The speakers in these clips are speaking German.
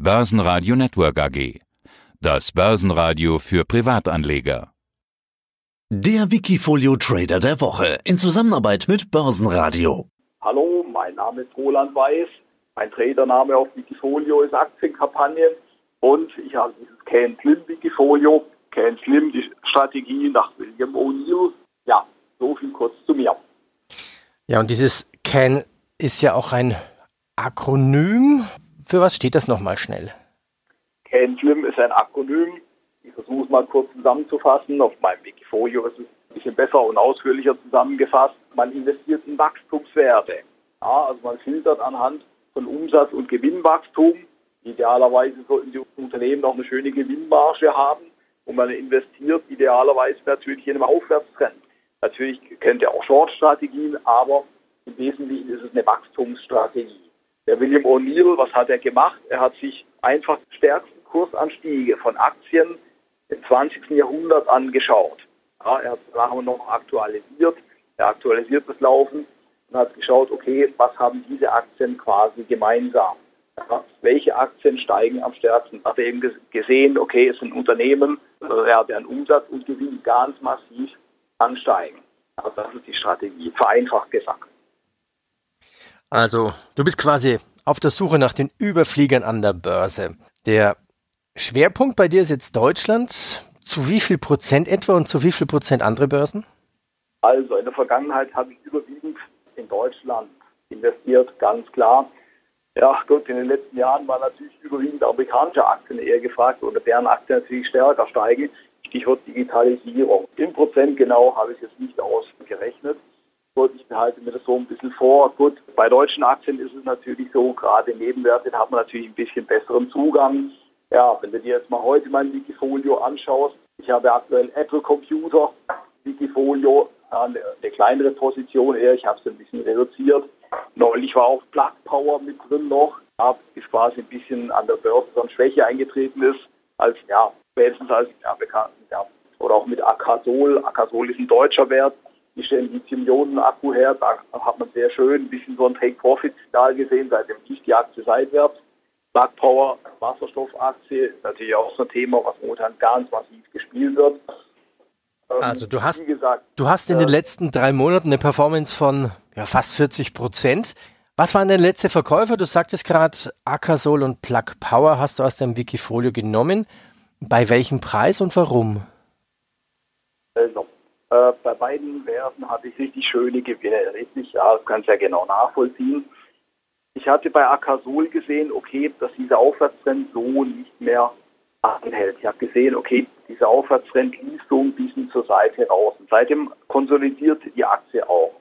Börsenradio Network AG. Das Börsenradio für Privatanleger. Der Wikifolio Trader der Woche in Zusammenarbeit mit Börsenradio. Hallo, mein Name ist Roland Weiß. Mein Tradername auf Wikifolio ist Aktienkampagne und ich habe dieses Can Slim Wikifolio. Can Slim, die Strategie nach William O'Neill. Ja, so viel kurz zu mir. Ja, und dieses Can ist ja auch ein Akronym. Für was steht das nochmal schnell? CanSlim ist ein Akronym. Ich versuche es mal kurz zusammenzufassen. Auf meinem Wikifolio ist es ein bisschen besser und ausführlicher zusammengefasst. Man investiert in Wachstumswerte. Ja, also man filtert anhand von Umsatz- und Gewinnwachstum. Idealerweise sollten die Unternehmen auch eine schöne Gewinnmarge haben und man investiert idealerweise natürlich in einem Aufwärtstrend. Natürlich kennt ihr auch Short-Strategien, aber im Wesentlichen ist es eine Wachstumsstrategie. Der William O'Neill, was hat er gemacht? Er hat sich einfach stärksten Kursanstiege von Aktien im 20. Jahrhundert angeschaut. Ja, er hat es nachher noch aktualisiert. Er aktualisiert das Laufen und hat geschaut, okay, was haben diese Aktien quasi gemeinsam? Ja, welche Aktien steigen am stärksten? Hat er eben gesehen, okay, es sind Unternehmen, ja, deren Umsatz und Gewinn ganz massiv ansteigen. Also das ist die Strategie, vereinfacht gesagt. Also, du bist quasi auf der Suche nach den Überfliegern an der Börse. Der Schwerpunkt bei dir ist jetzt Deutschland. Zu wie viel Prozent etwa und zu wie viel Prozent andere Börsen? Also, in der Vergangenheit habe ich überwiegend in Deutschland investiert, ganz klar. Ja, gut, in den letzten Jahren waren natürlich überwiegend amerikanische Aktien eher gefragt oder deren Aktien natürlich stärker steigen. Stichwort Digitalisierung. Im Prozent genau habe ich es jetzt nicht ausgerechnet gut, ich behalte mir das so ein bisschen vor. Gut, bei deutschen Aktien ist es natürlich so, gerade Nebenwerte da hat man natürlich ein bisschen besseren Zugang. Ja, wenn du dir jetzt mal heute mein Wikifolio anschaust, ich habe aktuell Apple Computer, Wikifolio, eine, eine kleinere Position eher, ich habe es ein bisschen reduziert. Neulich war auch Plug Power mit drin noch, ja, ist quasi ein bisschen an der Börse dann Schwäche eingetreten ist, als ja, spätestens als ja, bekannt, ja, oder auch mit Akasol. Akasol ist ein deutscher Wert, die stellen Lithium-Ionen-Akku her. Da hat man sehr schön ein bisschen so ein Take-Profit-Signal gesehen, seitdem lief die Aktie seitwärts. Plug Power, Wasserstoffaktie, ist natürlich auch so ein Thema, was momentan ganz massiv gespielt wird. Ähm, also du hast, gesagt, du hast in äh, den letzten drei Monaten eine Performance von ja, fast 40 Prozent. Was waren denn letzte Verkäufer? Du sagtest gerade, Akasol und Plug Power hast du aus deinem Wikifolio genommen. Bei welchem Preis und warum? Also, äh, bei beiden Werten hatte ich richtig schöne Gewinne. Richtig, ja, das kannst du ja genau nachvollziehen. Ich hatte bei Akasol gesehen, okay, dass dieser Aufwärtstrend so nicht mehr anhält. Ich habe gesehen, okay, dieser Aufwärtstrend lief so ein bisschen zur Seite raus. Und seitdem konsolidiert die Aktie auch.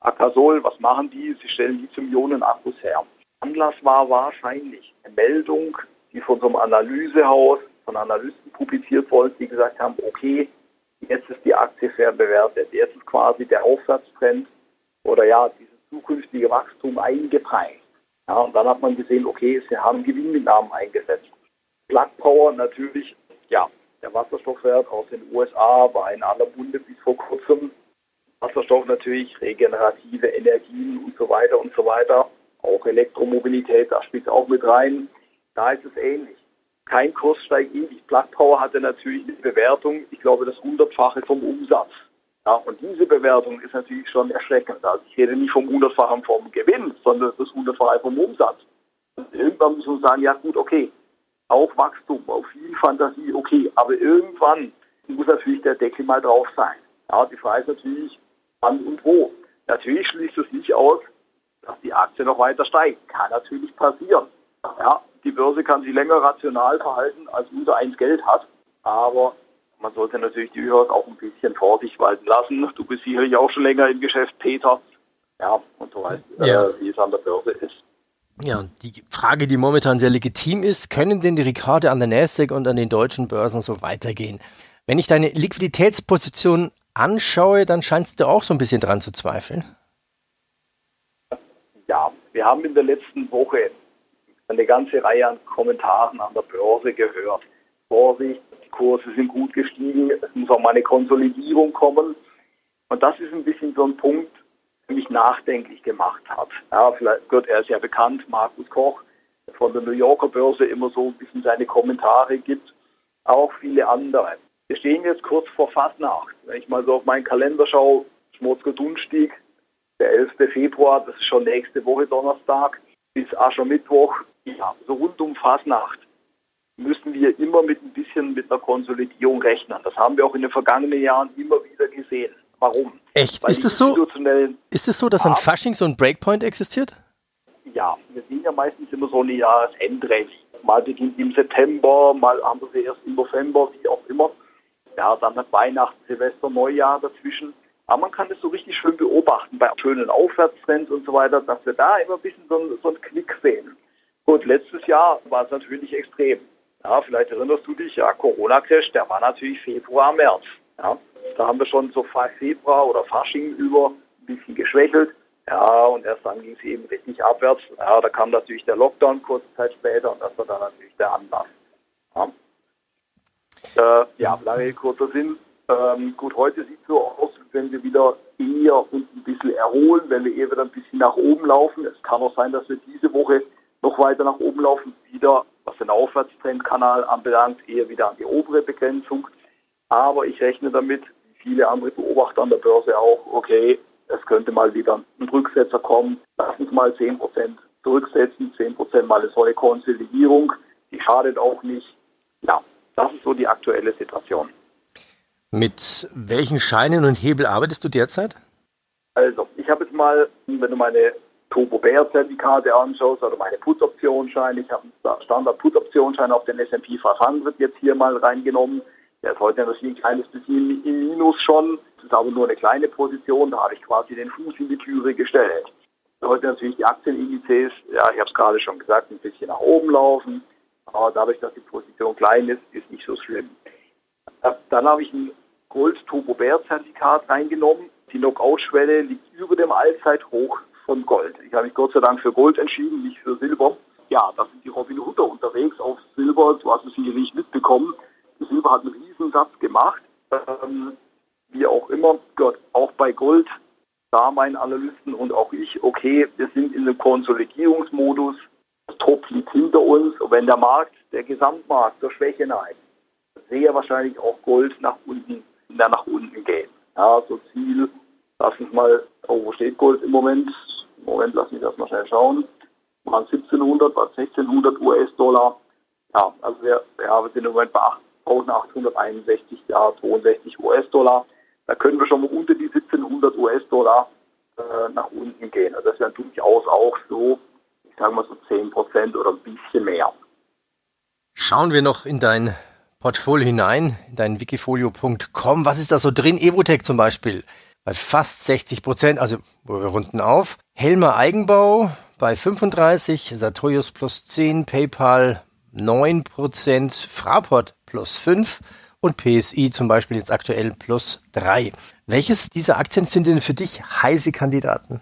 Akasol, was machen die? Sie stellen die zum Ionenakkus her. Anlass war wahrscheinlich eine Meldung, die von so einem Analysehaus, von Analysten publiziert wurde, die gesagt haben, okay, Jetzt ist die Aktie fair bewertet. Jetzt ist quasi der Aufwärtstrend oder ja, dieses zukünftige Wachstum eingepreist. Ja, und dann hat man gesehen, okay, sie haben Gewinnmitnahmen eingesetzt. Plug Power natürlich, ja, der Wasserstoffwert aus den USA war in aller Munde bis vor kurzem. Wasserstoff natürlich, regenerative Energien und so weiter und so weiter. Auch Elektromobilität, da spielt es auch mit rein. Da ist es ähnlich kein Kurs steigt ewig. Plug Power hatte natürlich eine Bewertung, ich glaube, das hundertfache vom Umsatz. Ja, und diese Bewertung ist natürlich schon erschreckend. Also ich rede nicht vom hundertfachen vom Gewinn, sondern das hundertfache vom Umsatz. Und irgendwann muss man sagen, ja gut, okay, auf Wachstum, auf viel Fantasie, okay, aber irgendwann muss natürlich der Deckel mal drauf sein. Ja, die Frage ist natürlich, wann und wo. Natürlich schließt es nicht aus, dass die Aktie noch weiter steigt. Kann natürlich passieren. Ja, die Börse kann sich länger rational verhalten, als unser eins Geld hat. Aber man sollte natürlich durchaus auch ein bisschen Vorsicht walten lassen. Du bist sicherlich auch schon länger im Geschäft, Peter. Ja, und du weißt, äh, ja. äh, wie es an der Börse ist. Ja, und die Frage, die momentan sehr legitim ist, können denn die Rekorde an der Nasdaq und an den deutschen Börsen so weitergehen? Wenn ich deine Liquiditätsposition anschaue, dann scheinst du auch so ein bisschen dran zu zweifeln. Ja, wir haben in der letzten Woche eine ganze Reihe an Kommentaren an der Börse gehört. Vorsicht, die Kurse sind gut gestiegen, es muss auch mal eine Konsolidierung kommen. Und das ist ein bisschen so ein Punkt, der mich nachdenklich gemacht hat. Ja, vielleicht, Gott, er ja bekannt, Markus Koch, von der New Yorker Börse immer so ein bisschen seine Kommentare gibt. Auch viele andere. Wir stehen jetzt kurz vor Fastnacht. Wenn ich mal so auf meinen Kalender schaue, Schmutzger Dunstieg, der 11. Februar, das ist schon nächste Woche Donnerstag, bis Aschermittwoch, ja, so rund um Fastnacht müssen wir immer mit ein bisschen mit einer Konsolidierung rechnen. Das haben wir auch in den vergangenen Jahren immer wieder gesehen. Warum? Echt? Weil ist es so? Ist es so, dass ein Fasching so ein Breakpoint existiert? Ja, wir sehen ja meistens immer so eine Jahresendrallye. Mal beginnt im September, mal haben wir sie erst im November, wie auch immer. Ja, dann hat Weihnachten, Silvester, Neujahr dazwischen. Aber man kann es so richtig schön beobachten bei schönen Aufwärtstrends und so weiter, dass wir da immer ein bisschen so, einen, so einen Knick sehen. Gut, letztes Jahr war es natürlich extrem. Ja, vielleicht erinnerst du dich, ja, Corona-Crash, der war natürlich Februar, März. Ja, da haben wir schon so Februar oder Fasching über ein bisschen geschwächelt. Ja, und erst dann ging es eben richtig abwärts. Ja, da kam natürlich der Lockdown kurze Zeit später und das war dann natürlich der Anlass. Ja, äh, ja lange kurzer Sinn. Ähm, gut, heute sieht es so aus, wenn wir wieder eher uns ein bisschen erholen, wenn wir eher wieder ein bisschen nach oben laufen. Es kann auch sein, dass wir diese Woche noch weiter nach oben laufen, wieder, was den Aufwärtstrendkanal anbelangt, eher wieder an die obere Begrenzung. Aber ich rechne damit, wie viele andere Beobachter an der Börse auch, okay, es könnte mal wieder ein Rücksetzer kommen. Lass uns mal 10% zurücksetzen, 10% mal eine solche Konsolidierung. Die schadet auch nicht. Ja, das ist so die aktuelle Situation. Mit welchen Scheinen und Hebel arbeitest du derzeit? Also, ich habe jetzt mal, wenn du meine Turbo Bear Zertifikate anschaust oder meine Put Optionsscheine, ich habe einen Standard Put Optionsschein auf den S&P 500 jetzt hier mal reingenommen. Der ist heute natürlich ein kleines bisschen im Minus schon. Das ist aber nur eine kleine Position. Da habe ich quasi den Fuß in die Türe gestellt. Heute natürlich die Aktienindizes, ja, ich habe es gerade schon gesagt, ein bisschen nach oben laufen. Aber dadurch, dass die Position klein ist, ist nicht so schlimm. Dann habe ich ein Gold Turbo Bear Zertifikat reingenommen. Die Knockout-Schwelle liegt über dem Allzeithoch von Gold. Ich habe mich Gott sei Dank für Gold entschieden, nicht für Silber. Ja, da sind die Robin Hooder unterwegs auf Silber. Du hast es sicherlich mitbekommen. Silber hat einen Riesensatz gemacht. Ähm, wie auch immer, Gott, auch bei Gold, da meinen Analysten und auch ich, okay, wir sind in einem Konsolidierungsmodus. Das Top liegt hinter uns. Und wenn der Markt, der Gesamtmarkt zur Schwäche neigt, sehr wahrscheinlich auch Gold nach unten, nach unten gehen. Ja, so Ziel, lass uns mal, oh, wo steht Gold im Moment? Moment, lass mich das mal schnell schauen. Waren 1700, war 1600 US-Dollar. Ja, also wir, ja, wir sind im Moment bei 8.861, ja, 62 US-Dollar. Da können wir schon mal unter die 1700 US-Dollar äh, nach unten gehen. Also das wäre durchaus auch so, ich sage mal so 10 Prozent oder ein bisschen mehr. Schauen wir noch in dein Portfolio hinein, in dein wikifolio.com. Was ist da so drin? Evotech zum Beispiel bei fast 60 Prozent, also wir runden auf. Helmer Eigenbau bei 35, Sartorius plus 10, PayPal 9 Prozent, Fraport plus 5 und PSI zum Beispiel jetzt aktuell plus 3. Welches dieser Aktien sind denn für dich heiße Kandidaten?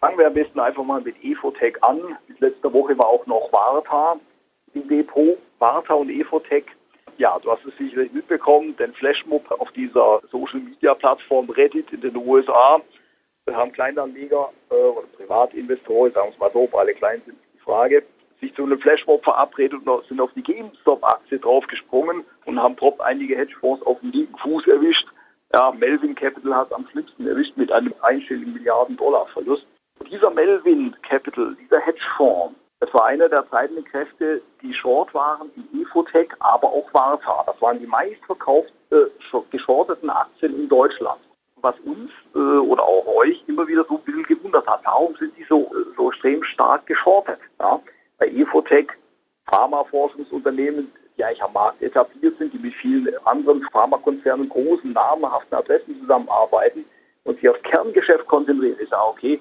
Fangen wir am besten einfach mal mit Efotech an. Letzte Woche war auch noch Varta im Depot. Varta und Efotech ja, du hast es sicherlich mitbekommen, den Flashmob auf dieser Social Media Plattform Reddit in den USA. Da haben Kleinanleger äh, oder Privatinvestoren, sagen wir es mal so, ob alle klein sind, die Frage, sich zu einem Flashmob verabredet und sind auf die GameStop-Aktie draufgesprungen und haben prompt einige Hedgefonds auf den linken Fuß erwischt. Ja, Melvin Capital hat am schlimmsten erwischt mit einem einstelligen Milliarden Dollar Verlust. Dieser Melvin Capital, dieser Hedgefonds, das war einer der treibenden Kräfte, die short waren in Infotech, aber auch Varta. Das waren die meistverkauften äh, geschorteten Aktien in Deutschland. Was uns äh, oder auch euch immer wieder so ein bisschen gewundert hat, warum sind die so, so extrem stark geschortet? Ja? Bei Infotech, Pharmaforschungsunternehmen, die eigentlich am Markt etabliert sind, die mit vielen anderen Pharmakonzernen, großen, namhaften Adressen zusammenarbeiten und sich aufs Kerngeschäft konzentrieren. Ich sage, okay,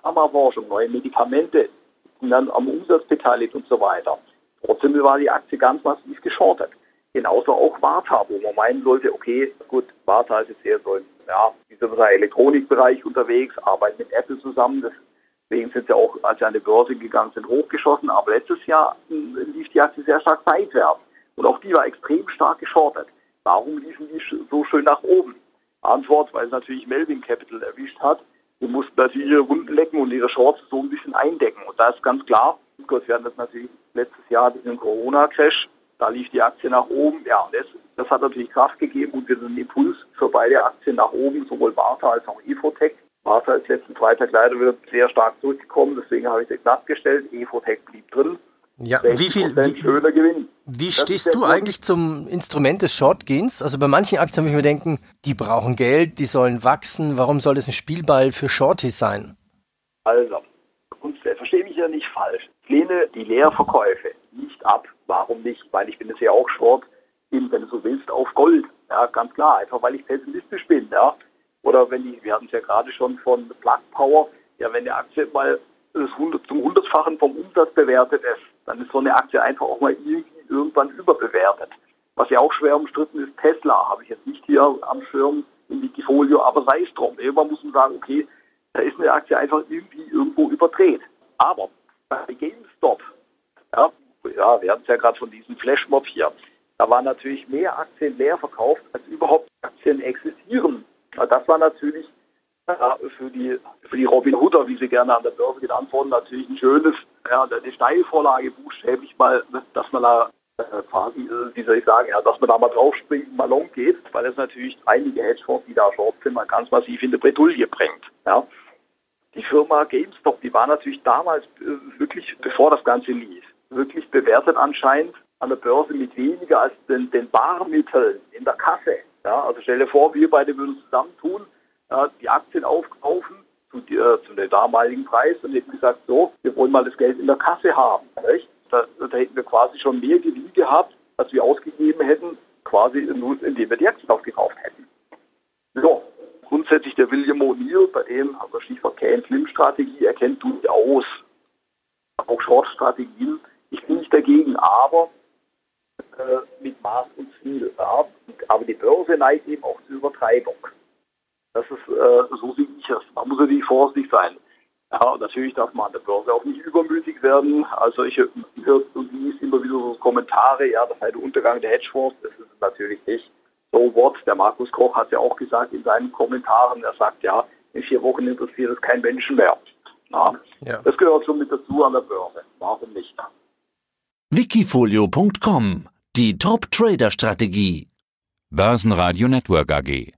Pharmaforschung, neue Medikamente, und dann am Umsatz beteiligt und so weiter. Trotzdem war die Aktie ganz massiv geschortet. Genauso auch Warta, wo man meinen sollte, okay, gut, Warta ist jetzt eher so im, ja, sagen, Elektronikbereich unterwegs, arbeitet mit Apple zusammen. Deswegen sind sie auch, als sie an die Börse gegangen sind, hochgeschossen. Aber letztes Jahr lief die Aktie sehr stark seitwärts. Und auch die war extrem stark geschortet. Warum liefen die so schön nach oben? Antwort, weil es natürlich Melvin Capital erwischt hat die mussten natürlich ihre Runden lecken und ihre Shorts so ein bisschen eindecken. Und da ist ganz klar, Kurs werden das natürlich Letztes Jahr hatten wir einen Corona-Crash. Da lief die Aktie nach oben. Ja, und das, das hat natürlich Kraft gegeben und wir sind einen Impuls für beide Aktien nach oben, sowohl Warta als auch Evotech. Warta ist letzten Freitag leider wieder sehr stark zurückgekommen, deswegen habe ich den glatt gestellt. Evotech blieb drin. Ja, wie viel wie, schöner Gewinn. Wie stehst du eigentlich zum Instrument des Shortgains? Also bei manchen Aktien würde ich mir denken, die brauchen Geld, die sollen wachsen. Warum soll das ein Spielball für Shorties sein? Also, verstehe mich ja nicht falsch. Ich lehne die Leerverkäufe nicht ab. Warum nicht? Weil ich bin es ja auch Short, in, wenn du so willst, auf Gold. Ja, ganz klar. Einfach weil ich pessimistisch bin. Ja. Oder wenn die, wir hatten es ja gerade schon von Plug Power, ja, wenn die Aktie mal das 100, zum hundertfachen vom Umsatz bewertet ist, dann ist so eine Aktie einfach auch mal irgendwie irgendwann überbewertet. Was ja auch schwer umstritten ist, Tesla, habe ich jetzt nicht hier am Schirm im Wikifolio, aber sei es drum. Irgendwann muss man sagen, okay, da ist eine Aktie einfach irgendwie irgendwo überdreht. Aber bei GameStop, ja, ja wir hatten es ja gerade von diesem Flashmob hier, da waren natürlich mehr Aktien leer verkauft, als überhaupt Aktien existieren. Das war natürlich für die, für die Robin Hooder, wie sie gerne an der Börse genannt wurden, natürlich ein schönes, ja, eine Steilvorlage buchstäblich mal, dass man da äh, quasi, äh, wie soll ich sagen, ja, dass man da mal draufspringt long geht, weil es natürlich einige Hedgefonds, die da short sind, mal ganz massiv in die Bredouille bringt. Ja. Die Firma GameStop, die war natürlich damals äh, wirklich, bevor das Ganze lief, wirklich bewertet anscheinend an der Börse mit weniger als den, den Barmitteln in der Kasse. Ja, also stell dir vor, wir beide würden zusammentun, äh, die Aktien aufkaufen zu, äh, zu dem damaligen Preis und hätten gesagt, so, wir wollen mal das Geld in der Kasse haben. Da, da, hätten wir quasi schon mehr Gewinn gehabt, als wir ausgegeben hätten, quasi nur indem wir die Aktien aufgekauft hätten. So, grundsätzlich der William O'Neill, bei dem, also Stichwort Can-Slim-Strategie, erkennt durchaus auch Short-Strategien. Ich bin nicht dagegen, aber äh, mit Maß und Ziel. Ja. Aber die Börse neigt eben auch zur Übertreibung. Das ist, äh, so sehe ich es. Man muss natürlich vorsichtig sein. Ja, natürlich darf man an der Börse auch nicht übermütig werden. Also ich höre und liest immer wieder so Kommentare, ja, das sei der Untergang der Hedgefonds. Das ist es natürlich nicht. So what? Der Markus Koch hat ja auch gesagt in seinen Kommentaren, er sagt ja, in vier Wochen interessiert es kein Menschen mehr. Ja, ja. Das gehört schon mit dazu an der Börse. Warum nicht? Wikifolio.com Die Top-Trader-Strategie. Börsenradio Network AG